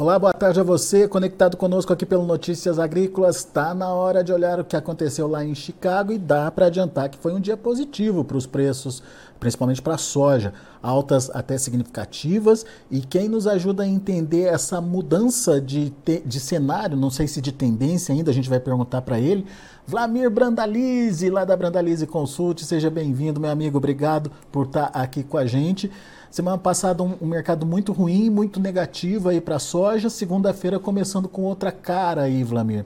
Olá, boa tarde a você, conectado conosco aqui pelo Notícias Agrícolas. Está na hora de olhar o que aconteceu lá em Chicago e dá para adiantar que foi um dia positivo para os preços, principalmente para a soja, altas até significativas. E quem nos ajuda a entender essa mudança de, de cenário, não sei se de tendência ainda, a gente vai perguntar para ele, Vlamir Brandalize, lá da Brandalize Consult. Seja bem-vindo, meu amigo. Obrigado por estar tá aqui com a gente. Semana passada um, um mercado muito ruim, muito negativo aí para soja. Segunda-feira começando com outra cara aí, Vlamir.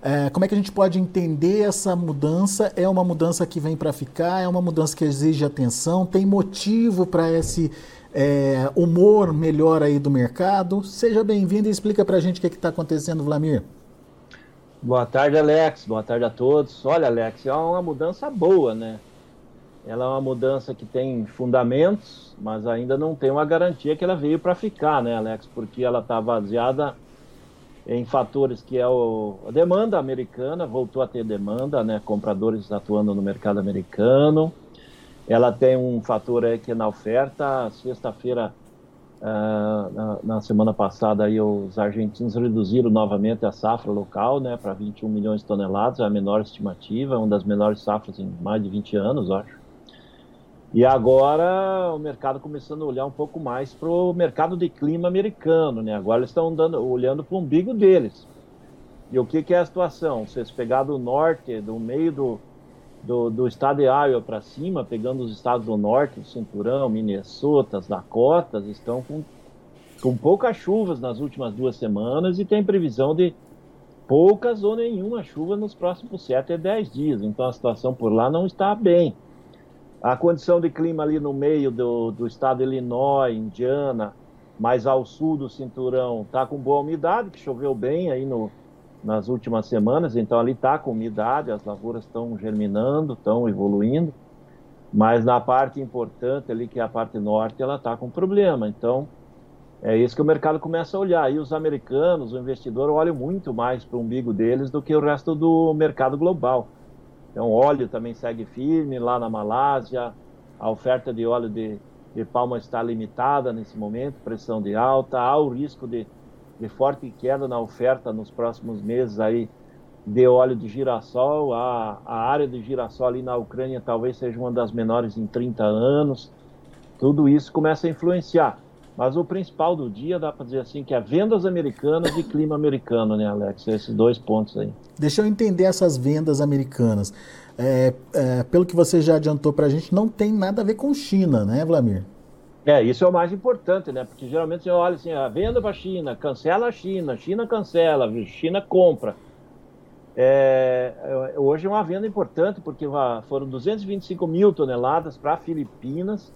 É, como é que a gente pode entender essa mudança? É uma mudança que vem para ficar? É uma mudança que exige atenção? Tem motivo para esse é, humor melhor aí do mercado? Seja bem-vindo e explica para a gente o que está acontecendo, Vlamir. Boa tarde, Alex. Boa tarde a todos. Olha, Alex, é uma mudança boa, né? Ela é uma mudança que tem fundamentos, mas ainda não tem uma garantia que ela veio para ficar, né, Alex? Porque ela está baseada em fatores que é o, a demanda americana, voltou a ter demanda, né, compradores atuando no mercado americano. Ela tem um fator aí que é na oferta. Sexta-feira, uh, na, na, semana passada, aí, os argentinos reduziram novamente a safra local né, para 21 milhões de toneladas, é a menor estimativa, uma das menores safras em mais de 20 anos, acho. E agora o mercado começando a olhar um pouco mais para o mercado de clima americano, né? Agora eles estão dando, olhando para o umbigo deles. E o que, que, é a situação? Vocês pegar do norte, do meio do, do, do estado de Iowa para cima, pegando os estados do norte, Cinturão, Minnesota, as Dakotas, estão com, com poucas chuvas nas últimas duas semanas e tem previsão de poucas ou nenhuma chuva nos próximos 7 a 10 dias. Então a situação por lá não está bem. A condição de clima ali no meio do, do estado de Illinois, Indiana, mais ao sul do cinturão, está com boa umidade, que choveu bem aí no, nas últimas semanas, então ali está com umidade, as lavouras estão germinando, estão evoluindo, mas na parte importante ali, que é a parte norte, ela está com problema. Então, é isso que o mercado começa a olhar. E os americanos, o investidor, olha muito mais para o umbigo deles do que o resto do mercado global. Então, óleo também segue firme lá na Malásia. A oferta de óleo de, de palma está limitada nesse momento, pressão de alta. Há o risco de, de forte queda na oferta nos próximos meses aí de óleo de girassol. A, a área de girassol ali na Ucrânia talvez seja uma das menores em 30 anos. Tudo isso começa a influenciar. Mas o principal do dia, dá para dizer assim, que é vendas americanas e clima americano, né, Alex? Esses dois pontos aí. Deixa eu entender essas vendas americanas. É, é, pelo que você já adiantou para a gente, não tem nada a ver com China, né, Vlamir? É, isso é o mais importante, né? Porque geralmente você olha assim, a venda para a China, cancela a China, China cancela, China compra. É, hoje é uma venda importante, porque foram 225 mil toneladas para Filipinas,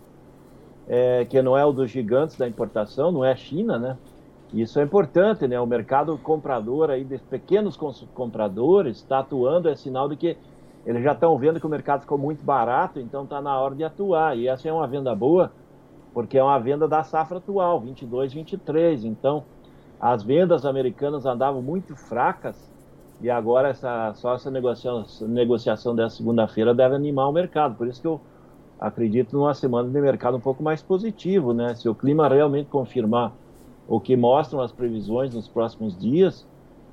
é, que não é o dos gigantes da importação, não é a China, né? Isso é importante, né? O mercado comprador aí, dos pequenos compradores, está atuando, é sinal de que eles já estão vendo que o mercado ficou muito barato, então está na hora de atuar. E essa é uma venda boa, porque é uma venda da safra atual, 22, 23. Então, as vendas americanas andavam muito fracas e agora essa, só essa negociação, negociação dessa segunda-feira deve animar o mercado. Por isso que eu acredito numa semana de mercado um pouco mais positivo, né? Se o clima realmente confirmar o que mostram as previsões nos próximos dias,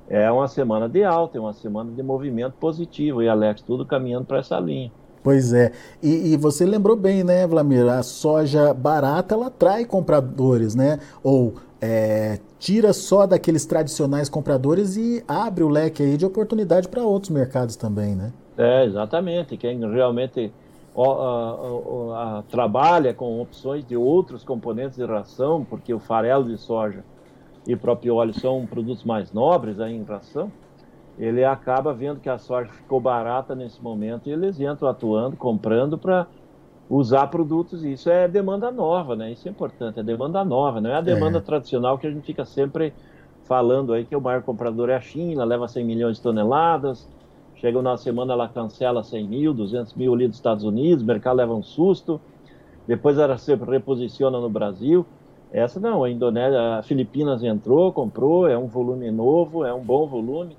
é uma semana de alta, é uma semana de movimento positivo. E Alex, tudo caminhando para essa linha. Pois é. E, e, você lembrou bem, né, Vlamir? A soja barata ela atrai compradores, né? Ou é, tira só daqueles tradicionais compradores e abre o leque aí de oportunidade para outros mercados também, né? É, exatamente. Quem realmente a, a, trabalha com opções de outros componentes de ração, porque o farelo de soja e o próprio óleo são produtos mais nobres aí em ração, ele acaba vendo que a soja ficou barata nesse momento e eles entram atuando, comprando para usar produtos. E isso é demanda nova, né? Isso é importante, é demanda nova, não é a demanda é. tradicional que a gente fica sempre falando aí que o maior comprador é a China, leva 100 milhões de toneladas, Chega na semana, ela cancela 100 mil, 200 mil ali dos Estados Unidos, o mercado leva um susto, depois ela se reposiciona no Brasil. Essa não, a Indonésia, a Filipinas entrou, comprou, é um volume novo, é um bom volume.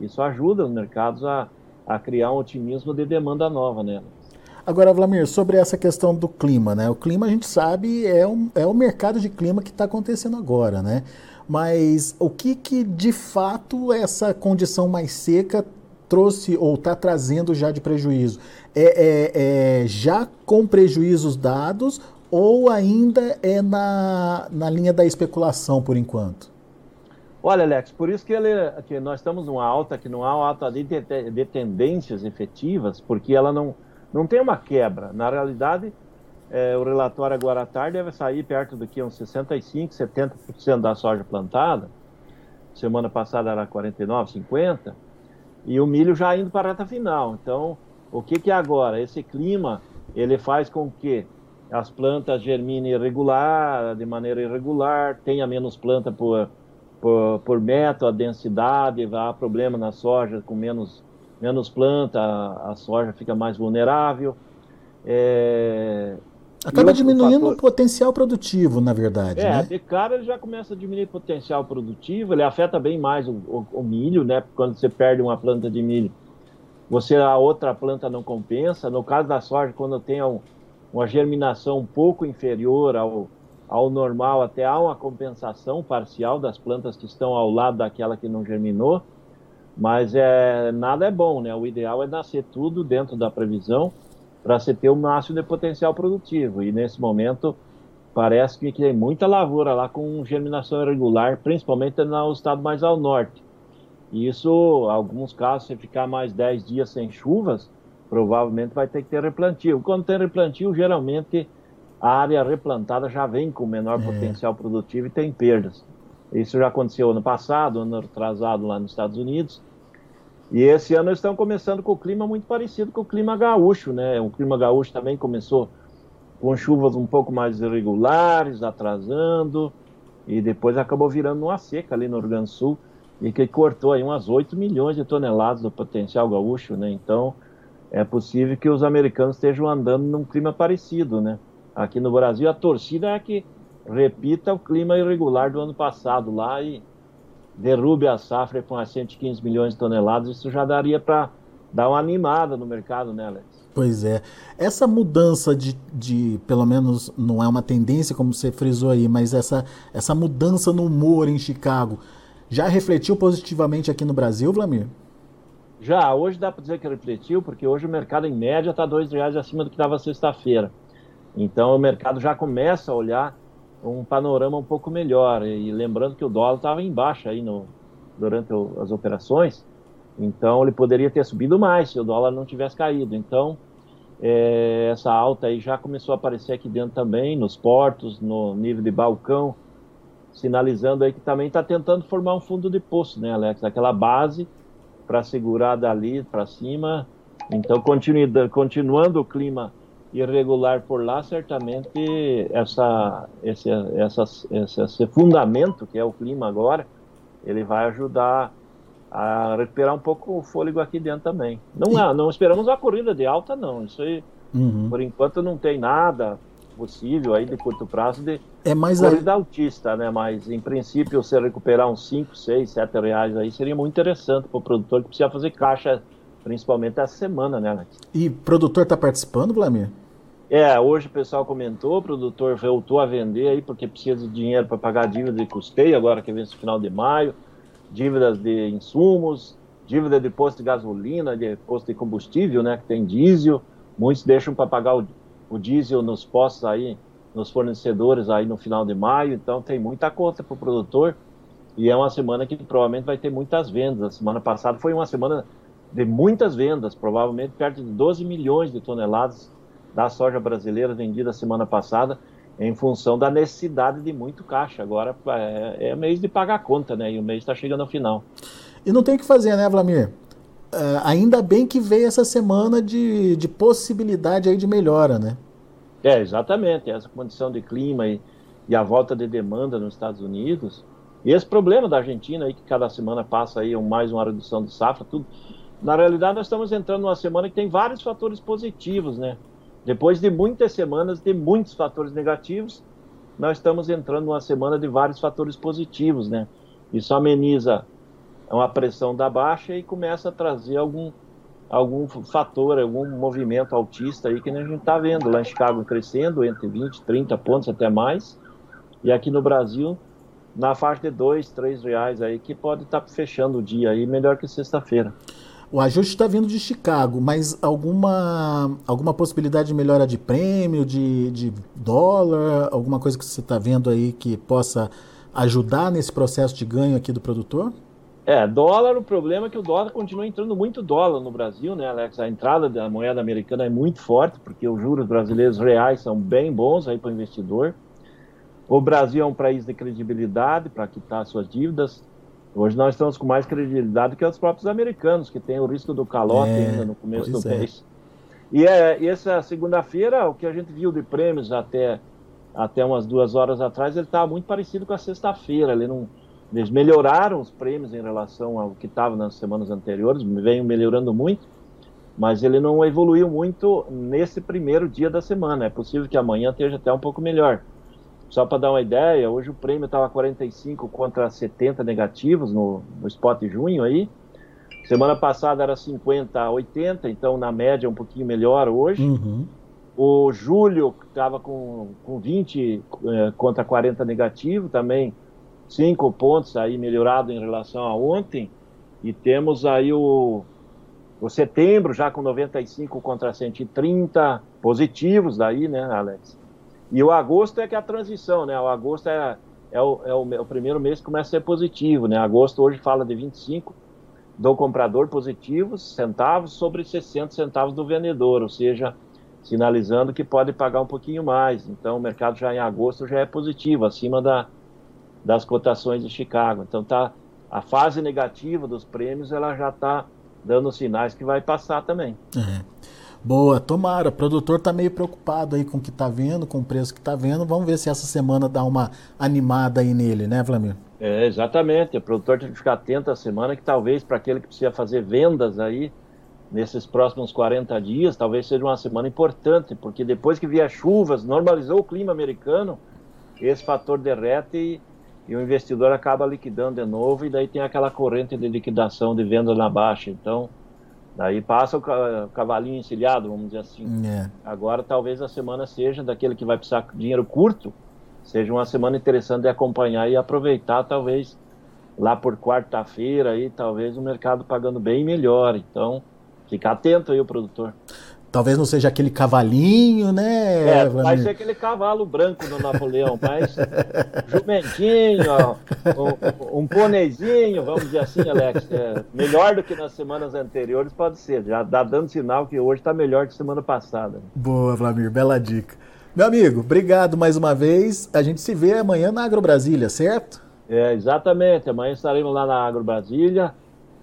Isso ajuda os mercados a, a criar um otimismo de demanda nova nela. Agora, Vlamir, sobre essa questão do clima, né? O clima a gente sabe é, um, é o mercado de clima que está acontecendo agora, né? mas o que, que de fato essa condição mais seca trouxe ou está trazendo já de prejuízo? É, é, é, já com prejuízos dados ou ainda é na, na linha da especulação por enquanto? Olha, Alex, por isso que, ele, que nós estamos numa alta que não há alta de, de, de tendências efetivas, porque ela não, não tem uma quebra. Na realidade, é, o relatório agora à tarde deve sair perto do que uns 65, 70% da soja plantada. Semana passada era 49, 50. E o milho já indo para a reta final. Então, o que, que é agora? Esse clima, ele faz com que as plantas germinem irregular, de maneira irregular, tenha menos planta por, por, por metro, a densidade, há problema na soja com menos, menos planta, a, a soja fica mais vulnerável. É, Acaba diminuindo fator... o potencial produtivo, na verdade. É, né? de cara ele já começa a diminuir o potencial produtivo, ele afeta bem mais o, o, o, milho, né? Quando você perde uma planta de milho, você a outra planta não compensa. No caso da soja, quando tem um, uma germinação um pouco inferior ao, ao normal, até há uma compensação parcial das plantas que estão ao lado daquela que não germinou. Mas é, nada é bom, né? O ideal é nascer tudo dentro da previsão para você ter o máximo de potencial produtivo. E nesse momento parece que tem muita lavoura lá com germinação irregular, principalmente no estado mais ao norte. E isso, em alguns casos, se ficar mais 10 dias sem chuvas, provavelmente vai ter que ter replantio. Quando tem replantio, geralmente a área replantada já vem com menor é. potencial produtivo e tem perdas. Isso já aconteceu ano passado, ano atrasado lá nos Estados Unidos. E esse ano eles estão começando com o clima muito parecido com o clima gaúcho, né? O clima gaúcho também começou com chuvas um pouco mais irregulares, atrasando, e depois acabou virando uma seca ali no Rio Grande do Sul, e que cortou aí umas 8 milhões de toneladas do potencial gaúcho, né? Então, é possível que os americanos estejam andando num clima parecido, né? Aqui no Brasil, a torcida é que repita o clima irregular do ano passado lá e derrube a safra com as 115 milhões de toneladas, isso já daria para dar uma animada no mercado, né, Alex? Pois é. Essa mudança de, de, pelo menos não é uma tendência, como você frisou aí, mas essa, essa mudança no humor em Chicago já refletiu positivamente aqui no Brasil, Vlamir? Já, hoje dá para dizer que refletiu, porque hoje o mercado em média está dois reais acima do que estava sexta-feira. Então o mercado já começa a olhar um panorama um pouco melhor. E lembrando que o dólar estava em baixa aí no, durante o, as operações, então ele poderia ter subido mais se o dólar não tivesse caído. Então é, essa alta aí já começou a aparecer aqui dentro também, nos portos, no nível de balcão, sinalizando aí que também está tentando formar um fundo de poço, né, Alex? Aquela base para segurar dali para cima. Então, continuando o clima irregular por lá, certamente essa, esse, essa, esse, esse fundamento, que é o clima agora, ele vai ajudar a recuperar um pouco o fôlego aqui dentro também. Não, é, não esperamos uma corrida de alta, não. Isso aí, uhum. por enquanto, não tem nada possível aí de curto prazo de é mais corrida a... altista, né? Mas, em princípio, se recuperar uns 5, 6, 7 reais aí, seria muito interessante para o produtor que precisa fazer caixa, principalmente essa semana, né, Alex? E produtor está participando, Vladimir? É, hoje o pessoal comentou, o produtor voltou a vender aí porque precisa de dinheiro para pagar dívida de custeio, agora que vem no final de maio, dívidas de insumos, dívida de posto de gasolina, de posto de combustível, né, que tem diesel, muitos deixam para pagar o, o, diesel nos postos aí, nos fornecedores aí no final de maio, então tem muita conta para o produtor. E é uma semana que provavelmente vai ter muitas vendas. A semana passada foi uma semana de muitas vendas, provavelmente perto de 12 milhões de toneladas da soja brasileira vendida semana passada em função da necessidade de muito caixa. Agora é, é mês de pagar a conta, né? E o mês está chegando ao final. E não tem o que fazer, né, Vlamir? Uh, ainda bem que veio essa semana de, de possibilidade aí de melhora, né? É, exatamente. Essa condição de clima e, e a volta de demanda nos Estados Unidos. E esse problema da Argentina aí, que cada semana passa aí mais uma redução de safra, tudo. Na realidade, nós estamos entrando numa semana que tem vários fatores positivos, né? Depois de muitas semanas de muitos fatores negativos, nós estamos entrando numa semana de vários fatores positivos, né? Isso ameniza uma pressão da baixa e começa a trazer algum, algum fator, algum movimento altista aí que a gente está vendo. Lá em Chicago crescendo entre 20, 30 pontos até mais. E aqui no Brasil, na faixa de dois, três reais aí, que pode estar tá fechando o dia aí melhor que sexta-feira. O ajuste está vindo de Chicago, mas alguma, alguma possibilidade de melhora de prêmio, de, de dólar, alguma coisa que você está vendo aí que possa ajudar nesse processo de ganho aqui do produtor? É, dólar, o problema é que o dólar continua entrando muito dólar no Brasil, né, Alex? A entrada da moeda americana é muito forte, porque os juros brasileiros reais são bem bons aí para o investidor. O Brasil é um país de credibilidade para quitar suas dívidas. Hoje nós estamos com mais credibilidade que os próprios americanos, que têm o risco do calote é, ainda no começo do é. mês. E é, essa segunda-feira, o que a gente viu de prêmios até, até umas duas horas atrás, ele estava muito parecido com a sexta-feira. Ele não, eles melhoraram os prêmios em relação ao que estava nas semanas anteriores, veio melhorando muito, mas ele não evoluiu muito nesse primeiro dia da semana. É possível que amanhã esteja até um pouco melhor. Só para dar uma ideia, hoje o prêmio estava 45 contra 70 negativos no, no spot de junho aí. Semana passada era 50 a 80, então na média um pouquinho melhor hoje. Uhum. O julho estava com, com 20 eh, contra 40 negativo, também 5 pontos aí melhorado em relação a ontem. E temos aí o, o setembro já com 95 contra 130 positivos daí, né, Alex? E o agosto é que é a transição, né? O agosto é, é, o, é, o, é o primeiro mês que começa a ser positivo, né? Agosto hoje fala de 25 do comprador positivos, centavos sobre 60 centavos do vendedor, ou seja, sinalizando que pode pagar um pouquinho mais. Então o mercado já em agosto já é positivo, acima da, das cotações de Chicago. Então tá a fase negativa dos prêmios, ela já está dando sinais que vai passar também. É. Boa, tomara. O produtor está meio preocupado aí com o que está vendo, com o preço que está vendo. Vamos ver se essa semana dá uma animada aí nele, né, Vlamir? É, exatamente. O produtor tem que ficar atento a semana que talvez para aquele que precisa fazer vendas aí nesses próximos 40 dias, talvez seja uma semana importante, porque depois que vier chuvas, normalizou o clima americano, esse fator derrete e, e o investidor acaba liquidando de novo e daí tem aquela corrente de liquidação de venda na baixa. Então, Daí passa o cavalinho encilhado, vamos dizer assim. É. Agora talvez a semana seja daquele que vai precisar de dinheiro curto, seja uma semana interessante de acompanhar e aproveitar, talvez lá por quarta-feira aí, talvez o mercado pagando bem melhor. Então, fica atento aí o produtor. Talvez não seja aquele cavalinho, né? É, vai ser aquele cavalo branco do Napoleão, mas jumentinho, um, um ponezinho, vamos dizer assim, Alex. É, melhor do que nas semanas anteriores, pode ser. Já dá dando sinal que hoje está melhor que semana passada. Boa, Vlamir, bela dica. Meu amigo, obrigado mais uma vez. A gente se vê amanhã na Agro Brasília, certo? É, exatamente. Amanhã estaremos lá na Agro Brasília.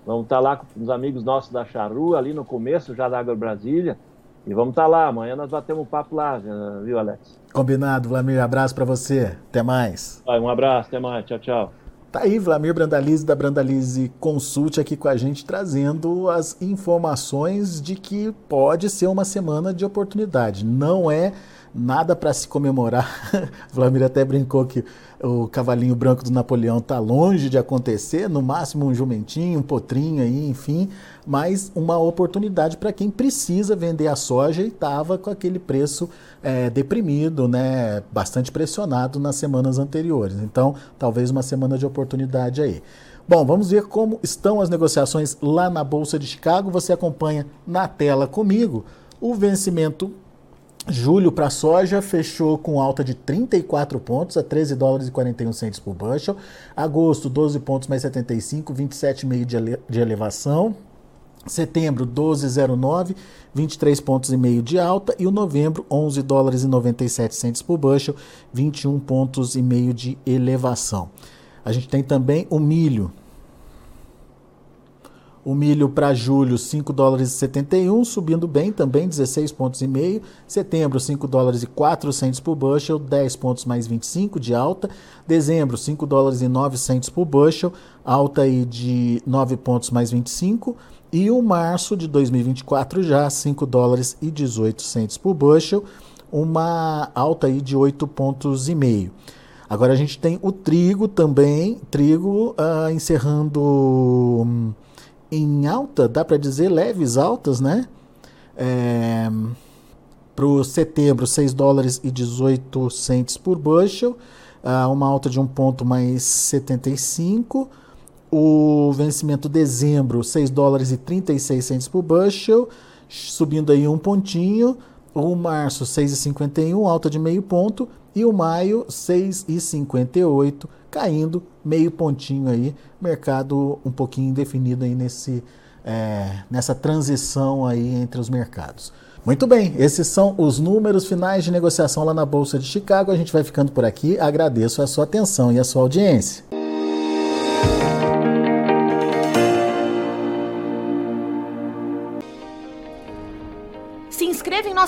Vamos estar lá com os amigos nossos da Charrua, ali no começo já da Agro Brasília. E vamos estar tá lá, amanhã nós batemos um papo lá, viu, Alex? Combinado, Vlamir. Abraço para você. Até mais. Vai, um abraço, até mais. Tchau, tchau. Tá aí, Vlamir Brandalize da Brandalize Consult aqui com a gente, trazendo as informações de que pode ser uma semana de oportunidade. Não é nada para se comemorar. Vladimir até brincou que o cavalinho branco do Napoleão está longe de acontecer, no máximo um jumentinho, um potrinho aí, enfim, mas uma oportunidade para quem precisa vender a soja e estava com aquele preço é, deprimido, né, bastante pressionado nas semanas anteriores. Então, talvez uma semana de oportunidade aí. Bom, vamos ver como estão as negociações lá na Bolsa de Chicago. Você acompanha na tela comigo. O vencimento Julho para soja fechou com alta de 34 pontos a 13 dólares e 41 centos por bushel. Agosto 12 pontos mais 75, 27,5 de, ele de elevação. Setembro 12,09, 23 pontos e meio de alta e o novembro 11 dólares e 97 centos por bushel, 21 pontos e meio de elevação. A gente tem também o milho, o milho para julho, 5 dólares e 71, subindo bem também, 16 pontos e meio. Setembro, 5 dólares e 400 por bushel, 10 pontos mais 25 de alta. Dezembro, 5 dólares e 900 por bushel, alta aí de 9 pontos mais 25. E o março de 2024 já 5 dólares e 18 centos por bushel, uma alta aí de 8 pontos e meio. Agora a gente tem o trigo também, trigo uh, encerrando hum, em alta, dá para dizer leves altas, né? É, para o setembro, 6 dólares e 18 centes por bushel. uh, uma alta de um ponto mais 75. O vencimento dezembro, 6 dólares e 36 centos por bushel, subindo aí um pontinho. O março, 6,51, alta de meio ponto. E o maio, 6,58, caindo meio pontinho aí. Mercado um pouquinho indefinido aí nesse, é, nessa transição aí entre os mercados. Muito bem, esses são os números finais de negociação lá na Bolsa de Chicago. A gente vai ficando por aqui. Agradeço a sua atenção e a sua audiência.